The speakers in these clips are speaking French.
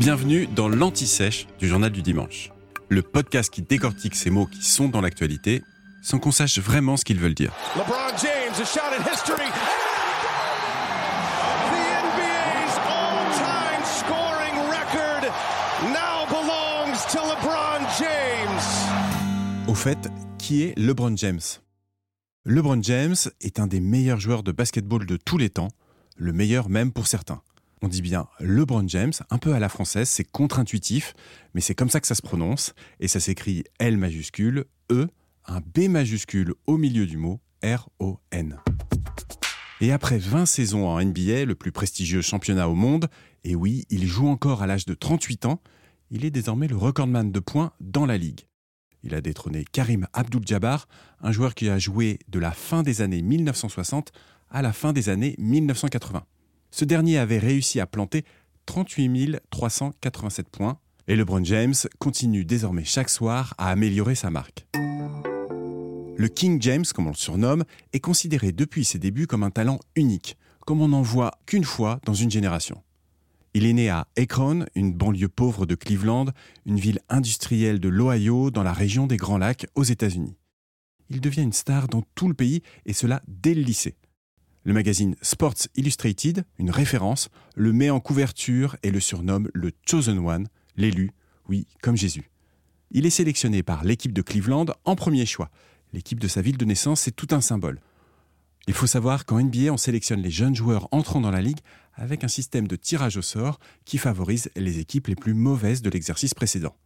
Bienvenue dans l'Anti-Sèche du Journal du Dimanche, le podcast qui décortique ces mots qui sont dans l'actualité sans qu'on sache vraiment ce qu'ils veulent dire. LeBron James, a shot in history. The NBA's all-time scoring record now belongs to LeBron James. Au fait, qui est LeBron James? LeBron James est un des meilleurs joueurs de basketball de tous les temps, le meilleur même pour certains. On dit bien LeBron James, un peu à la française, c'est contre-intuitif, mais c'est comme ça que ça se prononce, et ça s'écrit L majuscule, E, un B majuscule au milieu du mot, R-O-N. Et après 20 saisons en NBA, le plus prestigieux championnat au monde, et oui, il joue encore à l'âge de 38 ans, il est désormais le recordman de points dans la ligue. Il a détrôné Karim Abdul-Jabbar, un joueur qui a joué de la fin des années 1960 à la fin des années 1980. Ce dernier avait réussi à planter 38 387 points et LeBron James continue désormais chaque soir à améliorer sa marque. Le King James, comme on le surnomme, est considéré depuis ses débuts comme un talent unique, comme on n'en voit qu'une fois dans une génération. Il est né à Akron, une banlieue pauvre de Cleveland, une ville industrielle de l'Ohio dans la région des Grands Lacs aux États-Unis. Il devient une star dans tout le pays et cela dès le lycée. Le magazine Sports Illustrated, une référence, le met en couverture et le surnomme le Chosen One, l'élu, oui, comme Jésus. Il est sélectionné par l'équipe de Cleveland en premier choix. L'équipe de sa ville de naissance, c'est tout un symbole. Il faut savoir qu'en NBA, on sélectionne les jeunes joueurs entrant dans la ligue avec un système de tirage au sort qui favorise les équipes les plus mauvaises de l'exercice précédent.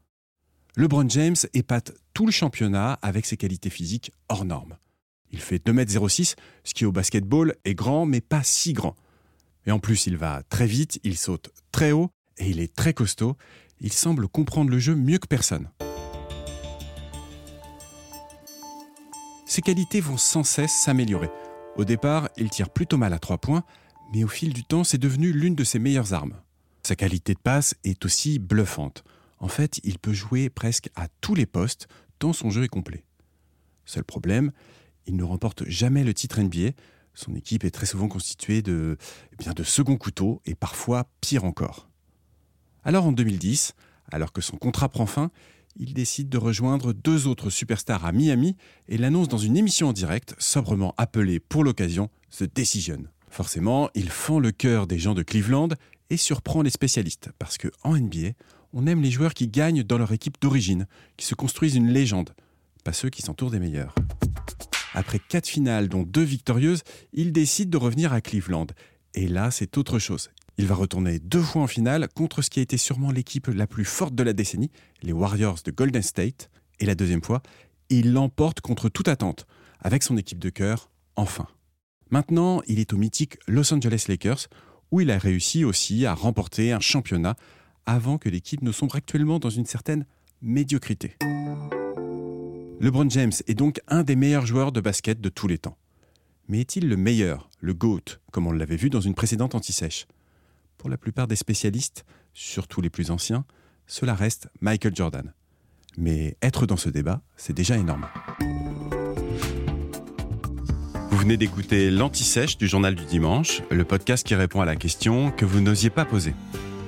LeBron James épate tout le championnat avec ses qualités physiques hors normes. Il fait 2m06, ce qui au basketball est grand mais pas si grand. Et en plus, il va très vite, il saute très haut et il est très costaud. Il semble comprendre le jeu mieux que personne. Ses qualités vont sans cesse s'améliorer. Au départ, il tire plutôt mal à 3 points, mais au fil du temps, c'est devenu l'une de ses meilleures armes. Sa qualité de passe est aussi bluffante. En fait, il peut jouer presque à tous les postes, tant son jeu est complet. Seul problème, il ne remporte jamais le titre NBA. Son équipe est très souvent constituée de, eh bien, de second couteau et parfois pire encore. Alors en 2010, alors que son contrat prend fin, il décide de rejoindre deux autres superstars à Miami et l'annonce dans une émission en direct, sobrement appelée pour l'occasion The Decision. Forcément, il fend le cœur des gens de Cleveland et surprend les spécialistes, parce que en NBA, on aime les joueurs qui gagnent dans leur équipe d'origine, qui se construisent une légende, pas ceux qui s'entourent des meilleurs. Après quatre finales, dont deux victorieuses, il décide de revenir à Cleveland. Et là, c'est autre chose. Il va retourner deux fois en finale contre ce qui a été sûrement l'équipe la plus forte de la décennie, les Warriors de Golden State. Et la deuxième fois, il l'emporte contre toute attente, avec son équipe de cœur, enfin. Maintenant, il est au mythique Los Angeles Lakers, où il a réussi aussi à remporter un championnat avant que l'équipe ne sombre actuellement dans une certaine médiocrité. LeBron James est donc un des meilleurs joueurs de basket de tous les temps. Mais est-il le meilleur, le GOAT, comme on l'avait vu dans une précédente anti-sèche? Pour la plupart des spécialistes, surtout les plus anciens, cela reste Michael Jordan. Mais être dans ce débat, c'est déjà énorme. Vous venez d'écouter l'Anti-Sèche du Journal du Dimanche, le podcast qui répond à la question que vous n'osiez pas poser.